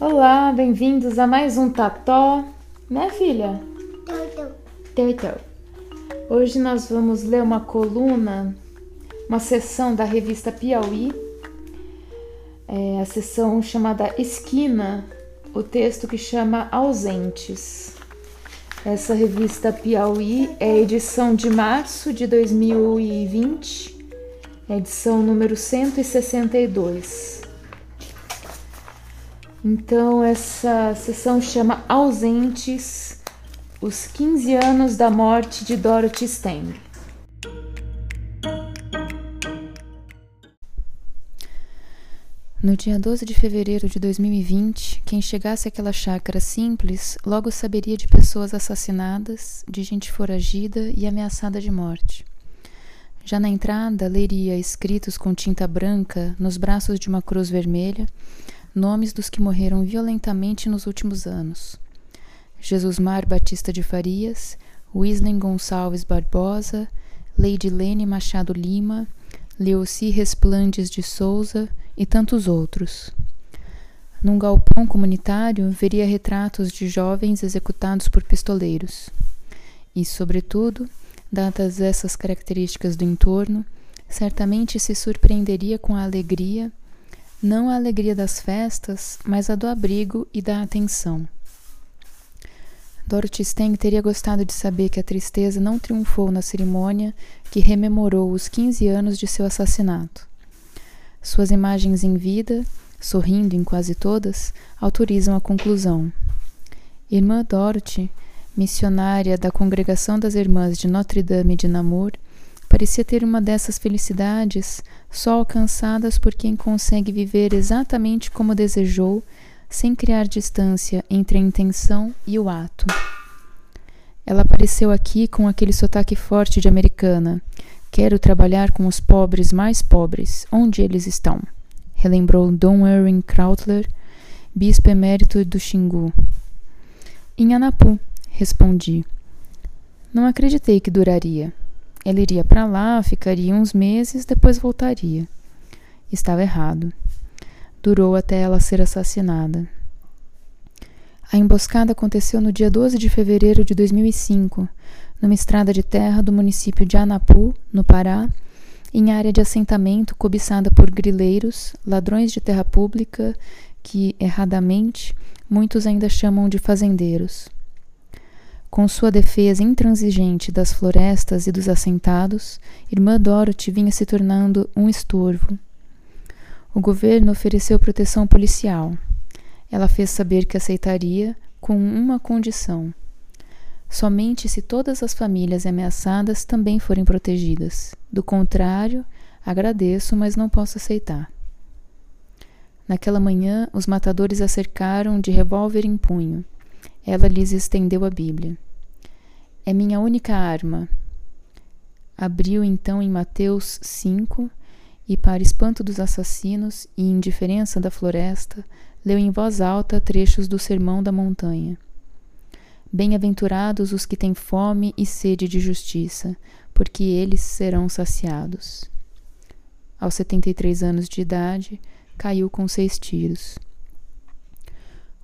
Olá, bem-vindos a mais um Tató, né, filha? Teu. Hoje nós vamos ler uma coluna, uma sessão da revista Piauí, é a sessão chamada Esquina, o texto que chama Ausentes. Essa revista Piauí é edição de março de 2020, edição número 162. Então, essa sessão chama Ausentes, os 15 anos da morte de Dorothy Stang. No dia 12 de fevereiro de 2020, quem chegasse àquela chácara simples logo saberia de pessoas assassinadas, de gente foragida e ameaçada de morte. Já na entrada, leria escritos com tinta branca nos braços de uma cruz vermelha nomes dos que morreram violentamente nos últimos anos. Jesus Mar Batista de Farias, Wislen Gonçalves Barbosa, Lady Lene Machado Lima, Leoci Resplandes de Souza e tantos outros. Num galpão comunitário, veria retratos de jovens executados por pistoleiros. E, sobretudo, dadas essas características do entorno, certamente se surpreenderia com a alegria não a alegria das festas, mas a do abrigo e da atenção. Dorothy Stang teria gostado de saber que a tristeza não triunfou na cerimônia que rememorou os 15 anos de seu assassinato. Suas imagens em vida, sorrindo em quase todas, autorizam a conclusão. Irmã Dorothy, missionária da Congregação das Irmãs de Notre-Dame de Namur, Parecia ter uma dessas felicidades só alcançadas por quem consegue viver exatamente como desejou, sem criar distância entre a intenção e o ato. Ela apareceu aqui com aquele sotaque forte de americana. Quero trabalhar com os pobres mais pobres, onde eles estão. Relembrou Dom Erwin Krautler, bispo emérito do Xingu. Em Anapu, respondi. Não acreditei que duraria. Ela iria para lá, ficaria uns meses, depois voltaria. Estava errado. Durou até ela ser assassinada. A emboscada aconteceu no dia 12 de fevereiro de 2005, numa estrada de terra do município de Anapu, no Pará, em área de assentamento cobiçada por grileiros, ladrões de terra pública, que, erradamente, muitos ainda chamam de fazendeiros. Com sua defesa intransigente das florestas e dos assentados, irmã Dorothy vinha se tornando um estorvo. O governo ofereceu proteção policial. Ela fez saber que aceitaria com uma condição: somente se todas as famílias ameaçadas também forem protegidas. Do contrário, agradeço, mas não posso aceitar. Naquela manhã, os matadores a cercaram de revólver em punho. Ela lhes estendeu a Bíblia. É minha única arma. Abriu então em Mateus 5 e, para espanto dos assassinos e indiferença da floresta, leu em voz alta trechos do Sermão da Montanha. Bem-aventurados os que têm fome e sede de justiça, porque eles serão saciados. Aos 73 anos de idade, caiu com seis tiros.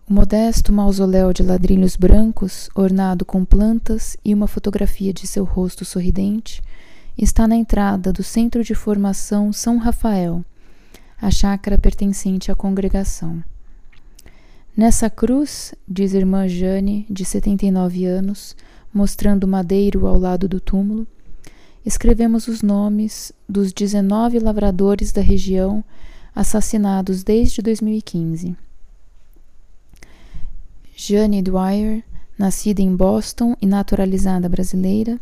O modesto mausoléu de ladrilhos brancos, ornado com plantas e uma fotografia de seu rosto sorridente, está na entrada do Centro de Formação São Rafael, a chácara pertencente à congregação. Nessa cruz, diz irmã Jane, de 79 anos, mostrando madeiro ao lado do túmulo, escrevemos os nomes dos 19 lavradores da região assassinados desde 2015. Jane Dwyer, nascida em Boston e naturalizada brasileira,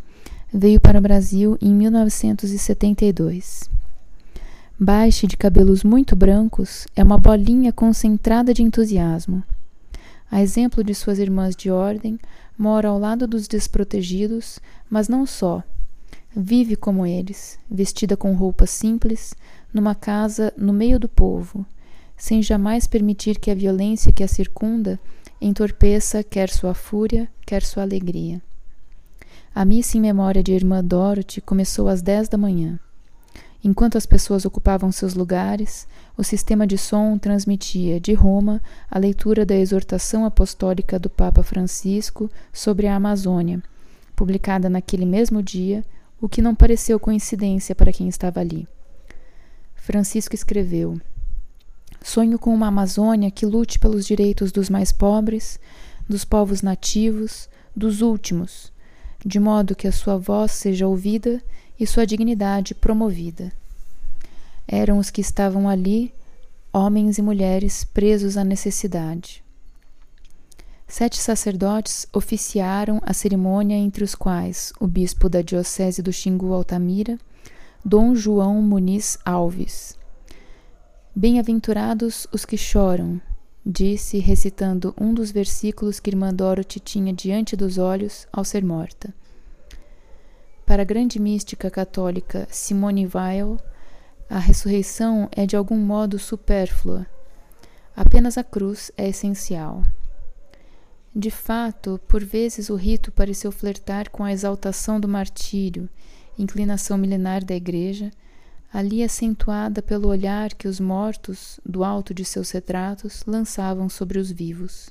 veio para o Brasil em 1972. Baixe de cabelos muito brancos, é uma bolinha concentrada de entusiasmo. A exemplo de suas irmãs de ordem, mora ao lado dos desprotegidos, mas não só. Vive como eles, vestida com roupas simples, numa casa no meio do povo, sem jamais permitir que a violência que a circunda entorpeça quer sua fúria, quer sua alegria. A missa em memória de irmã Dorothy começou às dez da manhã. Enquanto as pessoas ocupavam seus lugares, o sistema de som transmitia de Roma a leitura da exortação apostólica do Papa Francisco sobre a Amazônia, publicada naquele mesmo dia, o que não pareceu coincidência para quem estava ali. Francisco escreveu: Sonho com uma Amazônia que lute pelos direitos dos mais pobres, dos povos nativos, dos últimos, de modo que a sua voz seja ouvida e sua dignidade promovida. Eram os que estavam ali, homens e mulheres presos à necessidade. Sete sacerdotes oficiaram a cerimônia, entre os quais o bispo da Diocese do Xingu Altamira, Dom João Muniz Alves. Bem-aventurados os que choram, disse, recitando um dos versículos que irmã Dorothy tinha diante dos olhos ao ser morta. Para a grande mística católica Simone Weil, a ressurreição é de algum modo supérflua. Apenas a cruz é essencial. De fato, por vezes o rito pareceu flertar com a exaltação do martírio, inclinação milenar da Igreja, ali acentuada pelo olhar que os mortos, do alto de seus retratos, lançavam sobre os vivos.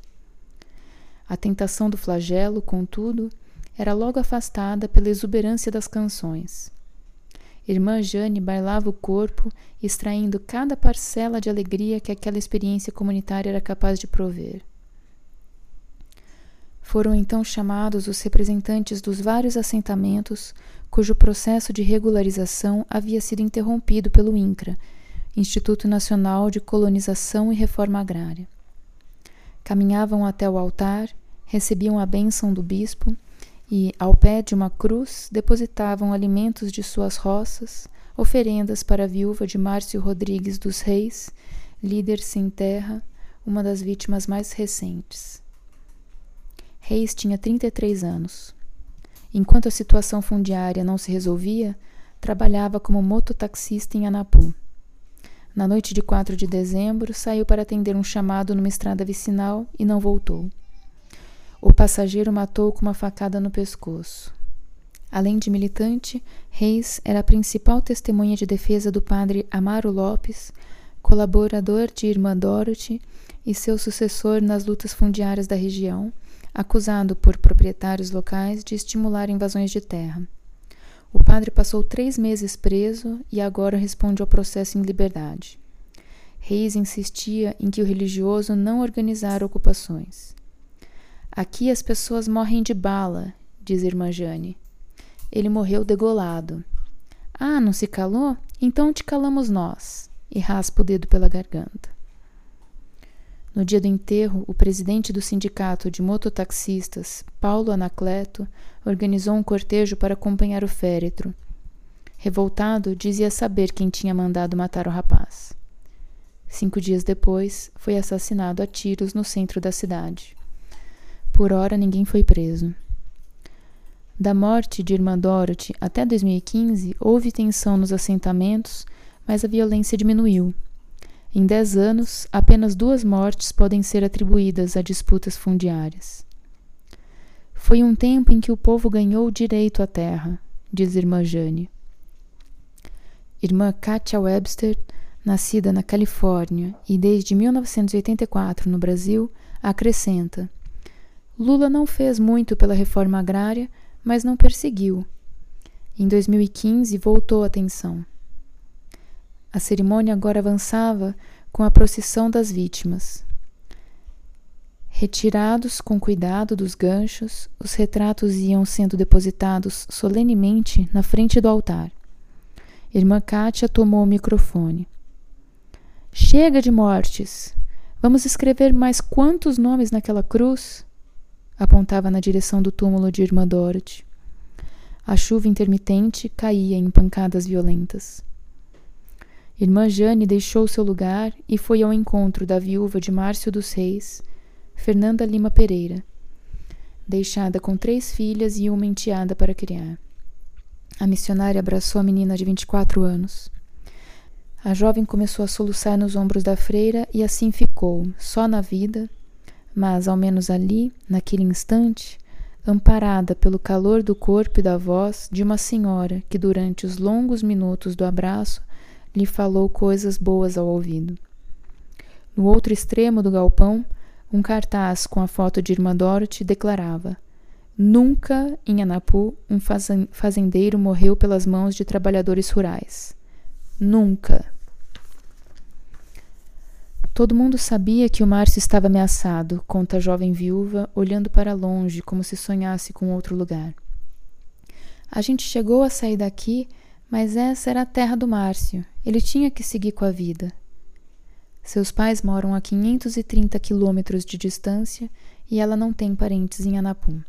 A tentação do flagelo, contudo, era logo afastada pela exuberância das canções. Irmã Jane bailava o corpo, extraindo cada parcela de alegria que aquela experiência comunitária era capaz de prover. Foram então chamados os representantes dos vários assentamentos cujo processo de regularização havia sido interrompido pelo INCRA, Instituto Nacional de Colonização e Reforma Agrária. Caminhavam até o altar, recebiam a bênção do bispo e, ao pé de uma cruz, depositavam alimentos de suas roças, oferendas para a viúva de Márcio Rodrigues dos Reis, líder sem terra, uma das vítimas mais recentes. Reis tinha 33 anos. Enquanto a situação fundiária não se resolvia, trabalhava como mototaxista em Anapu. Na noite de 4 de dezembro, saiu para atender um chamado numa estrada vicinal e não voltou. O passageiro matou com uma facada no pescoço. Além de militante, Reis era a principal testemunha de defesa do padre Amaro Lopes, colaborador de Irmã Dorothy e seu sucessor nas lutas fundiárias da região, acusado por proprietários locais de estimular invasões de terra. O padre passou três meses preso e agora responde ao processo em liberdade. Reis insistia em que o religioso não organizara ocupações. Aqui as pessoas morrem de bala, diz irmã Jane. Ele morreu degolado. Ah, não se calou? Então te calamos nós. E raspa o dedo pela garganta. No dia do enterro, o presidente do sindicato de mototaxistas, Paulo Anacleto, organizou um cortejo para acompanhar o féretro. Revoltado, dizia saber quem tinha mandado matar o rapaz. Cinco dias depois, foi assassinado a tiros no centro da cidade. Por hora, ninguém foi preso. Da morte de Irmã Dorothy até 2015, houve tensão nos assentamentos, mas a violência diminuiu. Em dez anos, apenas duas mortes podem ser atribuídas a disputas fundiárias. Foi um tempo em que o povo ganhou o direito à terra, diz Irmã Jane. Irmã Katia Webster, nascida na Califórnia e desde 1984 no Brasil, acrescenta. Lula não fez muito pela reforma agrária, mas não perseguiu. Em 2015, voltou a atenção. A cerimônia agora avançava com a procissão das vítimas. Retirados com cuidado dos ganchos, os retratos iam sendo depositados solenemente na frente do altar. Irmã Kátia tomou o microfone. Chega de mortes! Vamos escrever mais quantos nomes naquela cruz? apontava na direção do túmulo de Irmã Dorothy. A chuva intermitente caía em pancadas violentas. Irmã Jane deixou seu lugar e foi ao encontro da viúva de Márcio dos Reis, Fernanda Lima Pereira, deixada com três filhas e uma enteada para criar. A missionária abraçou a menina de 24 anos. A jovem começou a soluçar nos ombros da freira e assim ficou, só na vida, mas, ao menos ali, naquele instante, amparada pelo calor do corpo e da voz de uma senhora que, durante os longos minutos do abraço, lhe falou coisas boas ao ouvido. No outro extremo do galpão, um cartaz com a foto de Irmã Dorothy declarava: Nunca em Anapu um fazendeiro morreu pelas mãos de trabalhadores rurais. Nunca. Todo mundo sabia que o Márcio estava ameaçado, conta a jovem viúva, olhando para longe como se sonhasse com outro lugar. A gente chegou a sair daqui, mas essa era a terra do Márcio. Ele tinha que seguir com a vida. Seus pais moram a 530 quilômetros de distância e ela não tem parentes em Anapum.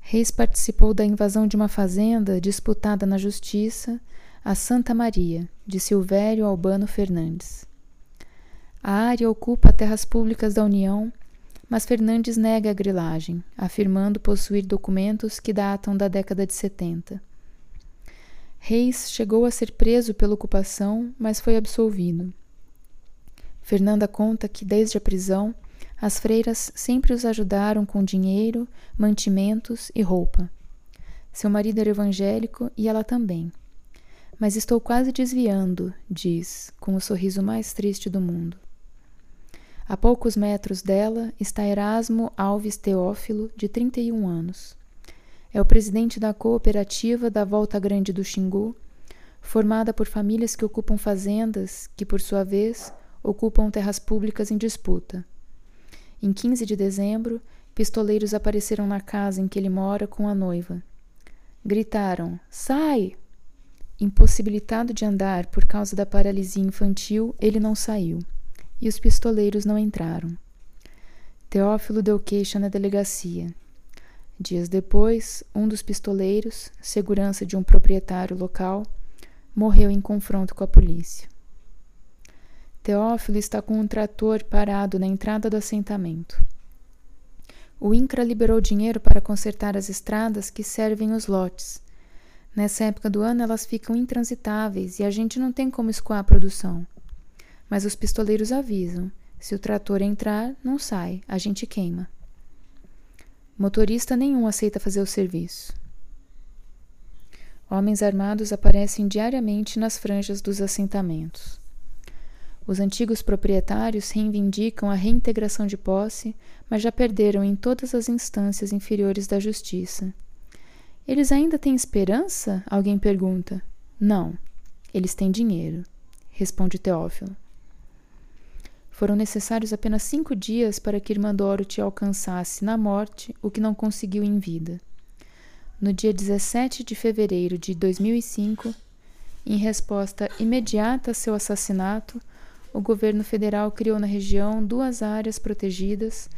Reis participou da invasão de uma fazenda disputada na justiça, a Santa Maria, de Silvério Albano Fernandes. A área ocupa terras públicas da União, mas Fernandes nega a grilagem, afirmando possuir documentos que datam da década de 70. Reis chegou a ser preso pela ocupação, mas foi absolvido. Fernanda conta que, desde a prisão, as freiras sempre os ajudaram com dinheiro, mantimentos e roupa. Seu marido era evangélico e ela também. Mas estou quase desviando, diz, com o sorriso mais triste do mundo. A poucos metros dela está Erasmo Alves Teófilo, de 31 anos. É o presidente da cooperativa da Volta Grande do Xingu, formada por famílias que ocupam fazendas que, por sua vez, ocupam terras públicas em disputa. Em 15 de dezembro, pistoleiros apareceram na casa em que ele mora com a noiva. Gritaram: Sai! Impossibilitado de andar por causa da paralisia infantil, ele não saiu e os pistoleiros não entraram. Teófilo deu queixa na delegacia. Dias depois, um dos pistoleiros, segurança de um proprietário local, morreu em confronto com a polícia. Teófilo está com um trator parado na entrada do assentamento. O INCRA liberou dinheiro para consertar as estradas que servem os lotes. Nessa época do ano, elas ficam intransitáveis e a gente não tem como escoar a produção. Mas os pistoleiros avisam: se o trator entrar, não sai, a gente queima. Motorista nenhum aceita fazer o serviço. Homens armados aparecem diariamente nas franjas dos assentamentos. Os antigos proprietários reivindicam a reintegração de posse, mas já perderam em todas as instâncias inferiores da justiça. Eles ainda têm esperança? Alguém pergunta. Não, eles têm dinheiro, responde Teófilo. Foram necessários apenas cinco dias para que Irmã Dorothy alcançasse na morte o que não conseguiu em vida. No dia 17 de fevereiro de 2005, em resposta imediata a seu assassinato, o governo federal criou na região duas áreas protegidas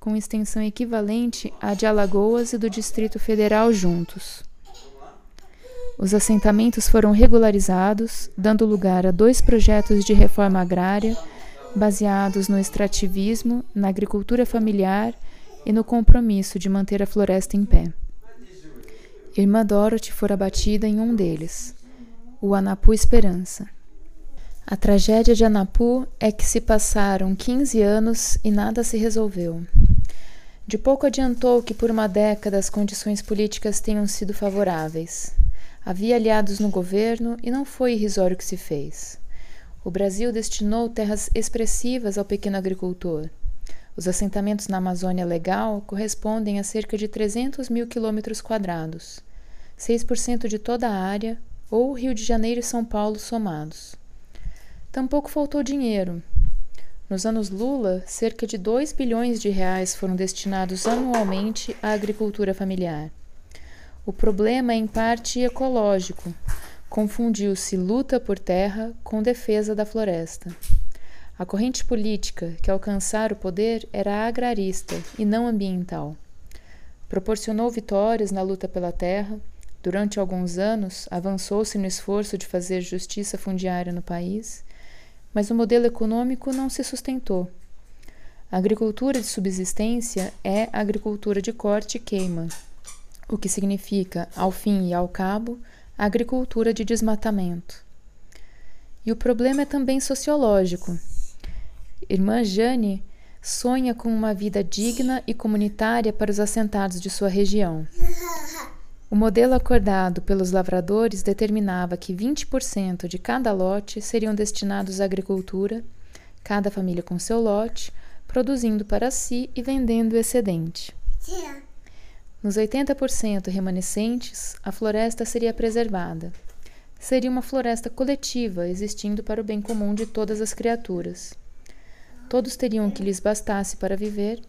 com extensão equivalente à de Alagoas e do Distrito Federal juntos. Os assentamentos foram regularizados, dando lugar a dois projetos de reforma agrária baseados no extrativismo, na agricultura familiar e no compromisso de manter a floresta em pé. Irmã Dorothy fora abatida em um deles, o Anapu Esperança. A tragédia de Anapu é que se passaram 15 anos e nada se resolveu. De pouco adiantou que por uma década as condições políticas tenham sido favoráveis. Havia aliados no governo e não foi irrisório o que se fez. O Brasil destinou terras expressivas ao pequeno agricultor. Os assentamentos na Amazônia Legal correspondem a cerca de 300 mil quilômetros quadrados, 6% de toda a área, ou Rio de Janeiro e São Paulo somados. Tampouco faltou dinheiro. Nos anos Lula, cerca de 2 bilhões de reais foram destinados anualmente à agricultura familiar. O problema é em parte ecológico, confundiu-se luta por terra com defesa da floresta. A corrente política que alcançara o poder era agrarista e não ambiental. Proporcionou vitórias na luta pela terra. Durante alguns anos, avançou-se no esforço de fazer justiça fundiária no país, mas o modelo econômico não se sustentou. A agricultura de subsistência é agricultura de corte e queima, o que significa, ao fim e ao cabo, agricultura de desmatamento. E o problema é também sociológico. Irmã Jane sonha com uma vida digna e comunitária para os assentados de sua região. O modelo acordado pelos lavradores determinava que 20% de cada lote seriam destinados à agricultura, cada família com seu lote, produzindo para si e vendendo o excedente. Nos 80% remanescentes, a floresta seria preservada. Seria uma floresta coletiva, existindo para o bem comum de todas as criaturas. Todos teriam o que lhes bastasse para viver,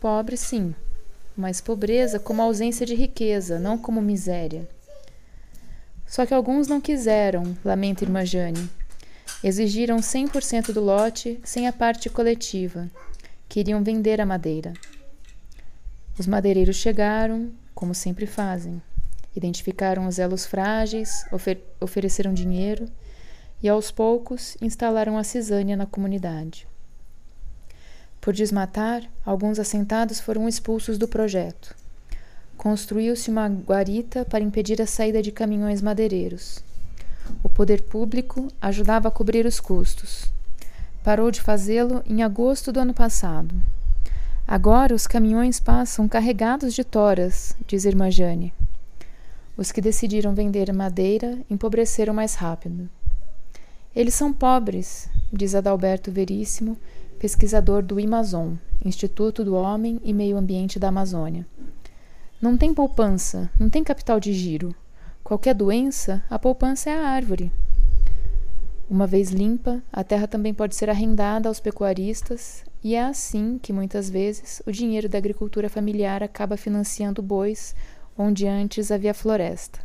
pobres, sim, mas pobreza como ausência de riqueza, não como miséria. Só que alguns não quiseram, lamenta irmã Jane. Exigiram 100% do lote sem a parte coletiva. Queriam vender a madeira. Os madeireiros chegaram, como sempre fazem. Identificaram os elos frágeis, ofer ofereceram dinheiro e, aos poucos, instalaram a cisânia na comunidade. Por desmatar, alguns assentados foram expulsos do projeto. Construiu-se uma guarita para impedir a saída de caminhões madeireiros. O poder público ajudava a cobrir os custos. Parou de fazê-lo em agosto do ano passado. Agora os caminhões passam carregados de toras, diz irmã Jane. Os que decidiram vender madeira empobreceram mais rápido. Eles são pobres, diz Adalberto Veríssimo, pesquisador do Amazon, Instituto do Homem e Meio Ambiente da Amazônia. Não tem poupança, não tem capital de giro. Qualquer doença, a poupança é a árvore. Uma vez limpa, a terra também pode ser arrendada aos pecuaristas, e é assim que muitas vezes o dinheiro da agricultura familiar acaba financiando bois onde antes havia floresta.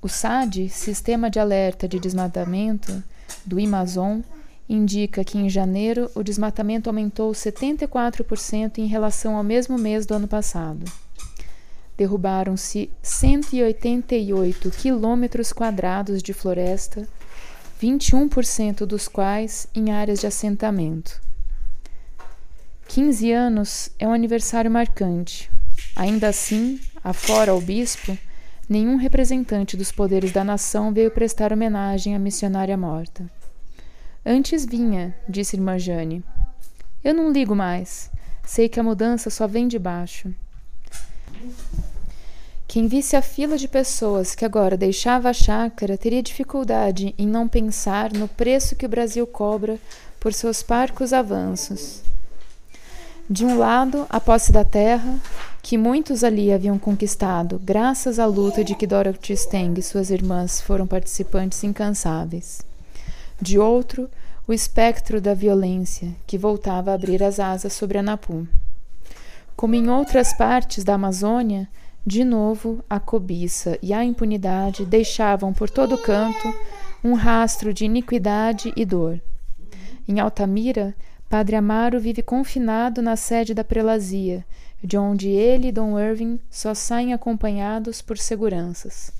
O SAD, Sistema de Alerta de Desmatamento, do Amazon, indica que em janeiro o desmatamento aumentou 74% em relação ao mesmo mês do ano passado. Derrubaram-se 188 quilômetros quadrados de floresta, 21% dos quais em áreas de assentamento. 15 anos é um aniversário marcante. Ainda assim, afora o bispo, nenhum representante dos poderes da nação veio prestar homenagem à missionária morta. Antes vinha, disse irmã Jane. Eu não ligo mais. Sei que a mudança só vem de baixo. Quem visse a fila de pessoas que agora deixava a chácara teria dificuldade em não pensar no preço que o Brasil cobra por seus parcos avanços. De um lado, a posse da terra, que muitos ali haviam conquistado, graças à luta de que Dorothy Steng e suas irmãs foram participantes incansáveis. De outro, o espectro da violência, que voltava a abrir as asas sobre Anapu. Como em outras partes da Amazônia, de novo a cobiça e a impunidade deixavam por todo canto um rastro de iniquidade e dor. Em Altamira, Padre Amaro vive confinado na sede da prelazia, de onde ele e Dom Irving só saem acompanhados por seguranças.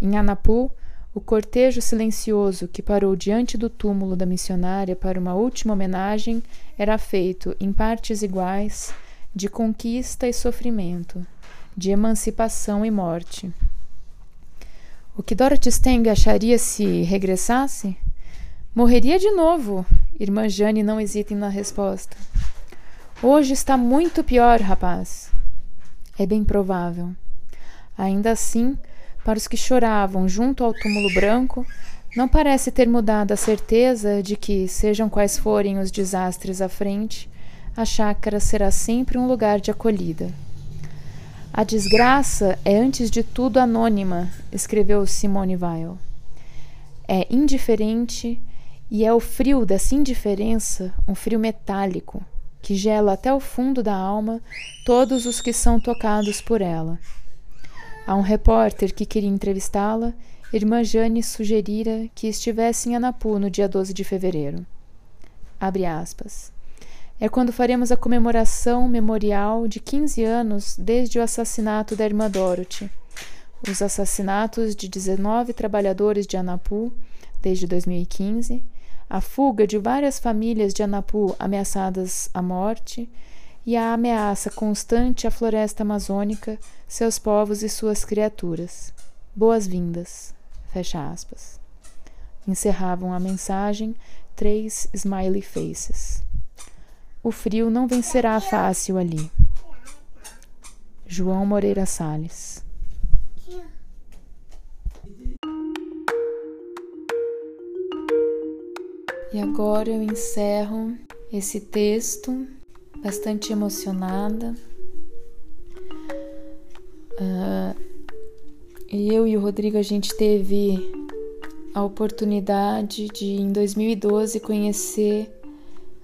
Em Anapu, o cortejo silencioso que parou diante do túmulo da missionária para uma última homenagem era feito, em partes iguais, de conquista e sofrimento, de emancipação e morte. O que Dorothy Steng acharia se regressasse? Morreria de novo. Irmã Jane não hesita na resposta. Hoje está muito pior, rapaz. É bem provável. Ainda assim, para os que choravam junto ao túmulo branco, não parece ter mudado a certeza de que, sejam quais forem os desastres à frente, a chácara será sempre um lugar de acolhida. A desgraça é antes de tudo anônima, escreveu Simone Weil. É indiferente e é o frio dessa indiferença, um frio metálico, que gela até o fundo da alma todos os que são tocados por ela. A um repórter que queria entrevistá-la, irmã Jane sugerira que estivesse em Anapu no dia 12 de fevereiro. Abre aspas. É quando faremos a comemoração memorial de 15 anos desde o assassinato da irmã Dorothy, os assassinatos de 19 trabalhadores de Anapu desde 2015 a fuga de várias famílias de Anapu ameaçadas à morte e a ameaça constante à floresta amazônica, seus povos e suas criaturas. Boas-vindas. Fecha aspas. Encerravam a mensagem três smiley faces. O frio não vencerá fácil ali. João Moreira Salles. E agora eu encerro esse texto bastante emocionada. Uh, eu e o Rodrigo a gente teve a oportunidade de em 2012 conhecer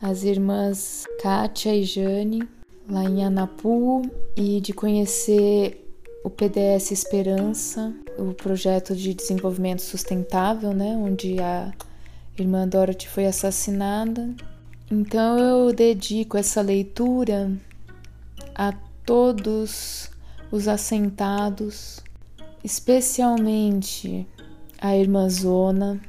as irmãs Kátia e Jane lá em Anapu e de conhecer o PDS Esperança, o projeto de desenvolvimento sustentável, né, onde a irmã Dorothy foi assassinada. Então eu dedico essa leitura a todos os assentados, especialmente a irmã Zona,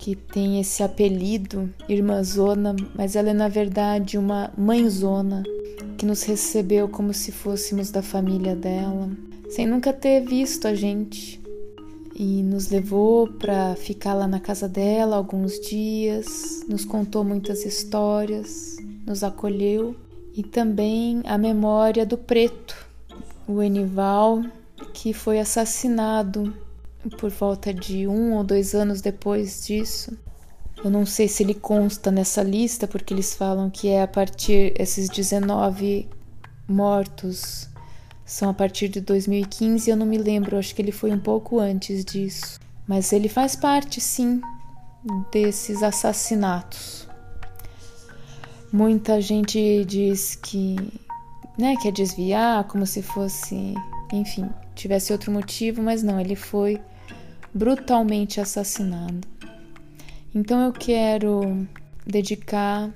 que tem esse apelido, Irmã Zona, mas ela é na verdade uma mãezona que nos recebeu como se fôssemos da família dela, sem nunca ter visto a gente. E nos levou para ficar lá na casa dela alguns dias, nos contou muitas histórias, nos acolheu e também a memória do preto, o Enival, que foi assassinado por volta de um ou dois anos depois disso. Eu não sei se ele consta nessa lista, porque eles falam que é a partir esses 19 mortos são a partir de 2015. Eu não me lembro, acho que ele foi um pouco antes disso. Mas ele faz parte, sim, desses assassinatos. Muita gente diz que, né, quer desviar, como se fosse, enfim, tivesse outro motivo, mas não, ele foi brutalmente assassinado. Então eu quero dedicar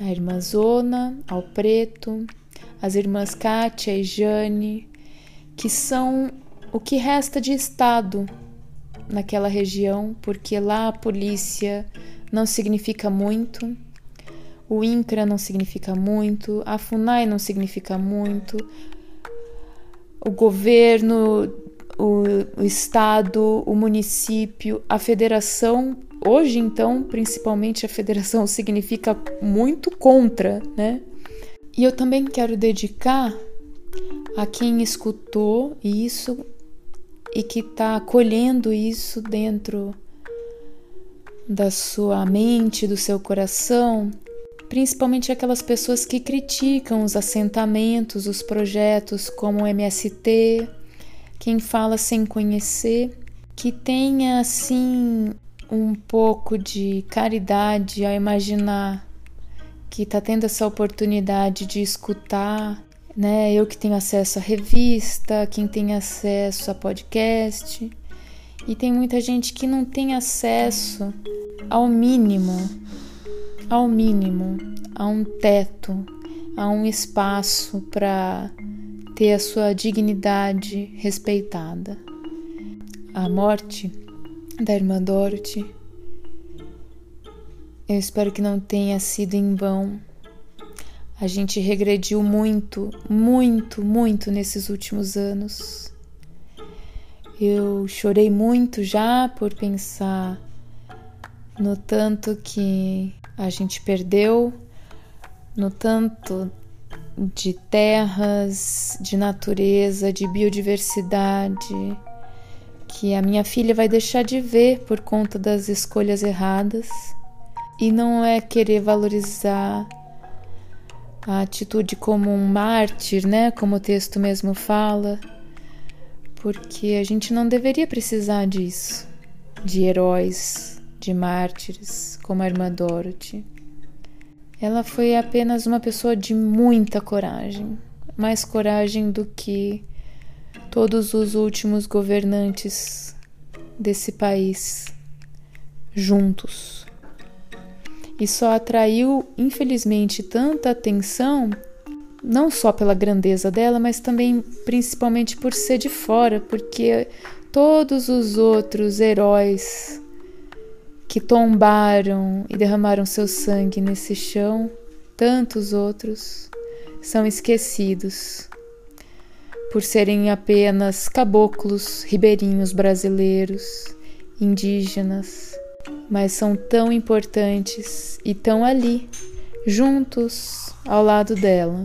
à irmã Zona, ao Preto, às irmãs Kátia e Jane, que são o que resta de Estado naquela região, porque lá a polícia não significa muito, o INCRA não significa muito, a FUNAI não significa muito, o governo o, o estado, o município, a federação. Hoje, então, principalmente a federação significa muito contra, né? E eu também quero dedicar a quem escutou isso e que está acolhendo isso dentro da sua mente, do seu coração, principalmente aquelas pessoas que criticam os assentamentos, os projetos como o MST, quem fala sem conhecer, que tenha assim um pouco de caridade ao imaginar que está tendo essa oportunidade de escutar, né? Eu que tenho acesso à revista, quem tem acesso a podcast, e tem muita gente que não tem acesso ao mínimo, ao mínimo, a um teto, a um espaço para ter a sua dignidade respeitada. A morte da irmã Dorothy, eu espero que não tenha sido em vão. A gente regrediu muito, muito, muito nesses últimos anos. Eu chorei muito já por pensar no tanto que a gente perdeu, no tanto de terras, de natureza, de biodiversidade, que a minha filha vai deixar de ver por conta das escolhas erradas. E não é querer valorizar a atitude como um mártir, né? Como o texto mesmo fala, porque a gente não deveria precisar disso, de heróis, de mártires, como a irmã Dorothy. Ela foi apenas uma pessoa de muita coragem, mais coragem do que todos os últimos governantes desse país juntos. E só atraiu, infelizmente, tanta atenção, não só pela grandeza dela, mas também principalmente por ser de fora, porque todos os outros heróis que tombaram e derramaram seu sangue nesse chão, tantos outros são esquecidos por serem apenas caboclos ribeirinhos brasileiros, indígenas, mas são tão importantes e tão ali, juntos ao lado dela,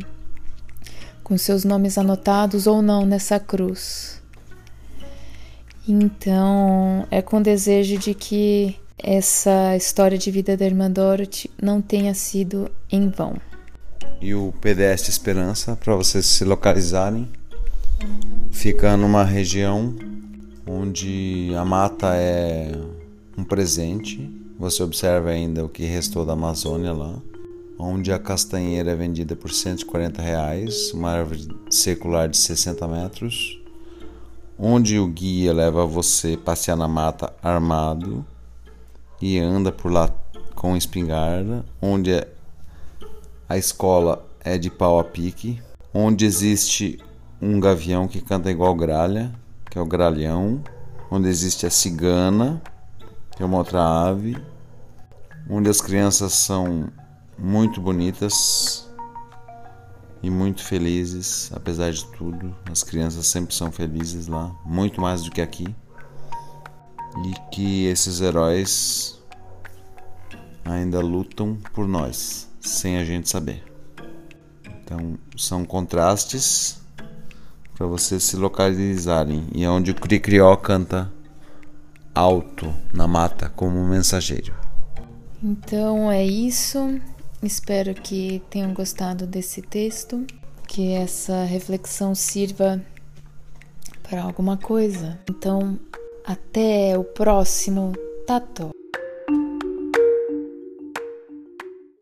com seus nomes anotados ou não nessa cruz. Então, é com desejo de que essa história de vida da irmã Dorothy não tenha sido em vão. E o PDS Esperança, para vocês se localizarem, fica numa região onde a mata é um presente. Você observa ainda o que restou da Amazônia lá, onde a castanheira é vendida por 140 reais, uma árvore secular de 60 metros, onde o guia leva você passear na mata armado e anda por lá com espingarda, onde a escola é de pau a pique, onde existe um gavião que canta igual gralha, que é o gralhão, onde existe a cigana, que é uma outra ave, onde as crianças são muito bonitas e muito felizes, apesar de tudo. As crianças sempre são felizes lá, muito mais do que aqui. E que esses heróis ainda lutam por nós, sem a gente saber. Então, são contrastes para vocês se localizarem. E é onde o Cricrió canta alto na mata como mensageiro. Então é isso. Espero que tenham gostado desse texto, que essa reflexão sirva para alguma coisa. Então, até o próximo Tato.